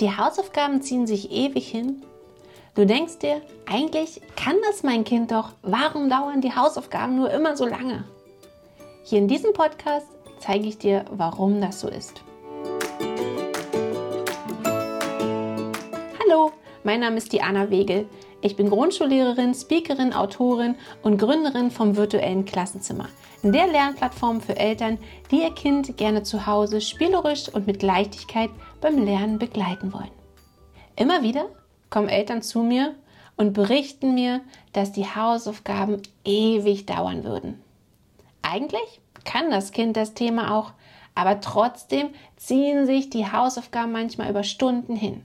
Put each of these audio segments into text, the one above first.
Die Hausaufgaben ziehen sich ewig hin. Du denkst dir, eigentlich kann das mein Kind doch. Warum dauern die Hausaufgaben nur immer so lange? Hier in diesem Podcast zeige ich dir, warum das so ist. Hallo, mein Name ist Diana Wegel. Ich bin Grundschullehrerin, Speakerin, Autorin und Gründerin vom virtuellen Klassenzimmer, der Lernplattform für Eltern, die ihr Kind gerne zu Hause spielerisch und mit Leichtigkeit beim Lernen begleiten wollen. Immer wieder kommen Eltern zu mir und berichten mir, dass die Hausaufgaben ewig dauern würden. Eigentlich kann das Kind das Thema auch, aber trotzdem ziehen sich die Hausaufgaben manchmal über Stunden hin.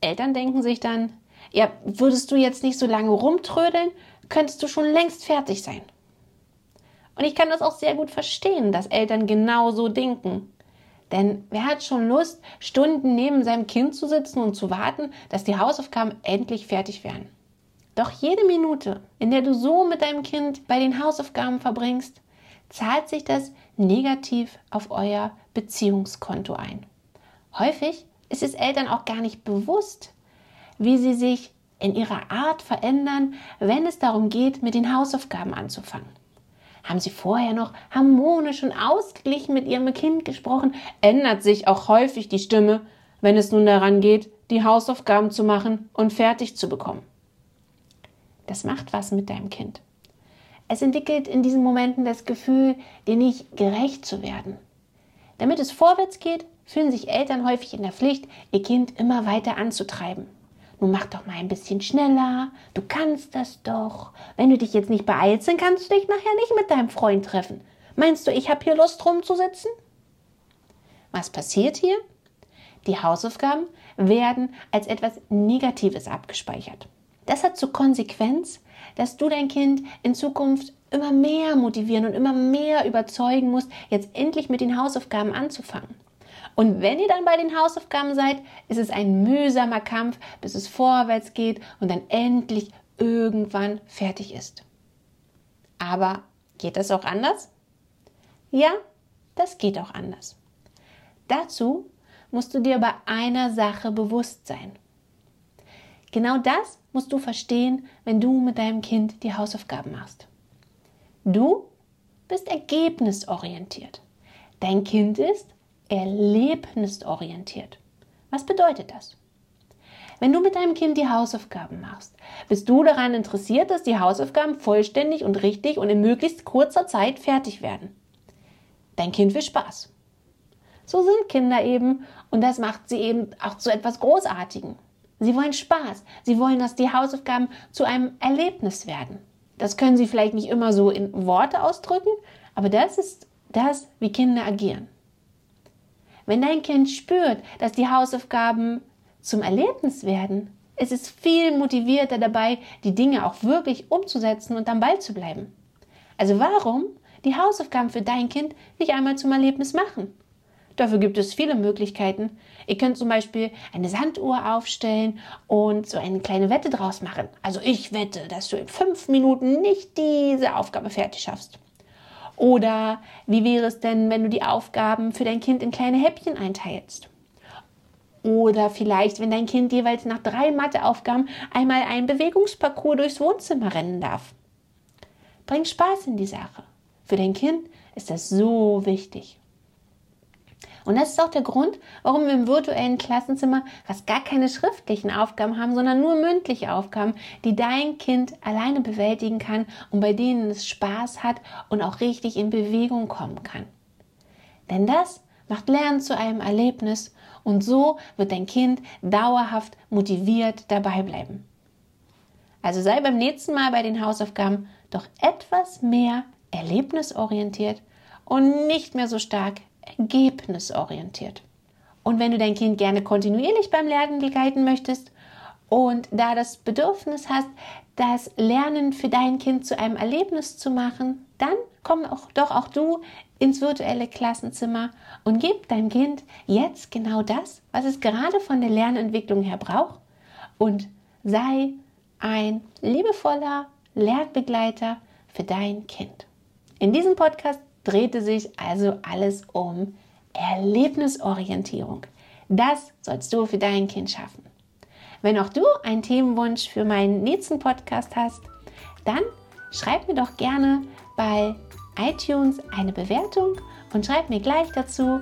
Eltern denken sich dann, ja, würdest du jetzt nicht so lange rumtrödeln, könntest du schon längst fertig sein. Und ich kann das auch sehr gut verstehen, dass Eltern genau so denken. Denn wer hat schon Lust, Stunden neben seinem Kind zu sitzen und zu warten, dass die Hausaufgaben endlich fertig werden? Doch jede Minute, in der du so mit deinem Kind bei den Hausaufgaben verbringst, zahlt sich das negativ auf euer Beziehungskonto ein. Häufig ist es Eltern auch gar nicht bewusst, wie sie sich in ihrer Art verändern, wenn es darum geht, mit den Hausaufgaben anzufangen. Haben Sie vorher noch harmonisch und ausgeglichen mit Ihrem Kind gesprochen, ändert sich auch häufig die Stimme, wenn es nun daran geht, die Hausaufgaben zu machen und fertig zu bekommen. Das macht was mit deinem Kind. Es entwickelt in diesen Momenten das Gefühl, dir nicht gerecht zu werden. Damit es vorwärts geht, fühlen sich Eltern häufig in der Pflicht, ihr Kind immer weiter anzutreiben. Nun mach doch mal ein bisschen schneller. Du kannst das doch. Wenn du dich jetzt nicht beeilst, dann kannst du dich nachher nicht mit deinem Freund treffen. Meinst du, ich habe hier Lust rumzusitzen? Was passiert hier? Die Hausaufgaben werden als etwas Negatives abgespeichert. Das hat zur Konsequenz, dass du dein Kind in Zukunft immer mehr motivieren und immer mehr überzeugen musst, jetzt endlich mit den Hausaufgaben anzufangen. Und wenn ihr dann bei den Hausaufgaben seid, ist es ein mühsamer Kampf, bis es vorwärts geht und dann endlich irgendwann fertig ist. Aber geht das auch anders? Ja, das geht auch anders. Dazu musst du dir bei einer Sache bewusst sein. Genau das musst du verstehen, wenn du mit deinem Kind die Hausaufgaben machst. Du bist ergebnisorientiert. Dein Kind ist erlebnisorientiert. Was bedeutet das? Wenn du mit deinem Kind die Hausaufgaben machst, bist du daran interessiert, dass die Hausaufgaben vollständig und richtig und in möglichst kurzer Zeit fertig werden. Dein Kind will Spaß. So sind Kinder eben und das macht sie eben auch zu etwas Großartigem. Sie wollen Spaß. Sie wollen, dass die Hausaufgaben zu einem Erlebnis werden. Das können sie vielleicht nicht immer so in Worte ausdrücken, aber das ist das, wie Kinder agieren. Wenn dein Kind spürt, dass die Hausaufgaben zum Erlebnis werden, ist es viel motivierter dabei, die Dinge auch wirklich umzusetzen und am Ball zu bleiben. Also warum die Hausaufgaben für dein Kind nicht einmal zum Erlebnis machen? Dafür gibt es viele Möglichkeiten. Ihr könnt zum Beispiel eine Sanduhr aufstellen und so eine kleine Wette draus machen. Also ich wette, dass du in fünf Minuten nicht diese Aufgabe fertig schaffst. Oder wie wäre es denn, wenn du die Aufgaben für dein Kind in kleine Häppchen einteilst? Oder vielleicht, wenn dein Kind jeweils nach drei Matheaufgaben einmal einen Bewegungsparcours durchs Wohnzimmer rennen darf. Bring Spaß in die Sache. Für dein Kind ist das so wichtig. Und das ist auch der Grund, warum wir im virtuellen Klassenzimmer fast gar keine schriftlichen Aufgaben haben, sondern nur mündliche Aufgaben, die dein Kind alleine bewältigen kann und bei denen es Spaß hat und auch richtig in Bewegung kommen kann. Denn das macht Lernen zu einem Erlebnis und so wird dein Kind dauerhaft motiviert dabei bleiben. Also sei beim nächsten Mal bei den Hausaufgaben doch etwas mehr erlebnisorientiert und nicht mehr so stark ergebnisorientiert. Und wenn du dein Kind gerne kontinuierlich beim Lernen begleiten möchtest und da das Bedürfnis hast, das Lernen für dein Kind zu einem Erlebnis zu machen, dann komm auch, doch auch du ins virtuelle Klassenzimmer und gib deinem Kind jetzt genau das, was es gerade von der Lernentwicklung her braucht und sei ein liebevoller Lernbegleiter für dein Kind. In diesem Podcast drehte sich also alles um Erlebnisorientierung. Das sollst du für dein Kind schaffen. Wenn auch du einen Themenwunsch für meinen nächsten Podcast hast, dann schreib mir doch gerne bei iTunes eine Bewertung und schreib mir gleich dazu,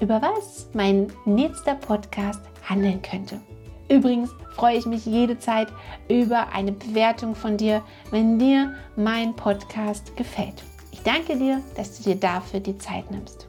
über was mein nächster Podcast handeln könnte. Übrigens freue ich mich jede Zeit über eine Bewertung von dir, wenn dir mein Podcast gefällt. Ich danke dir, dass du dir dafür die Zeit nimmst.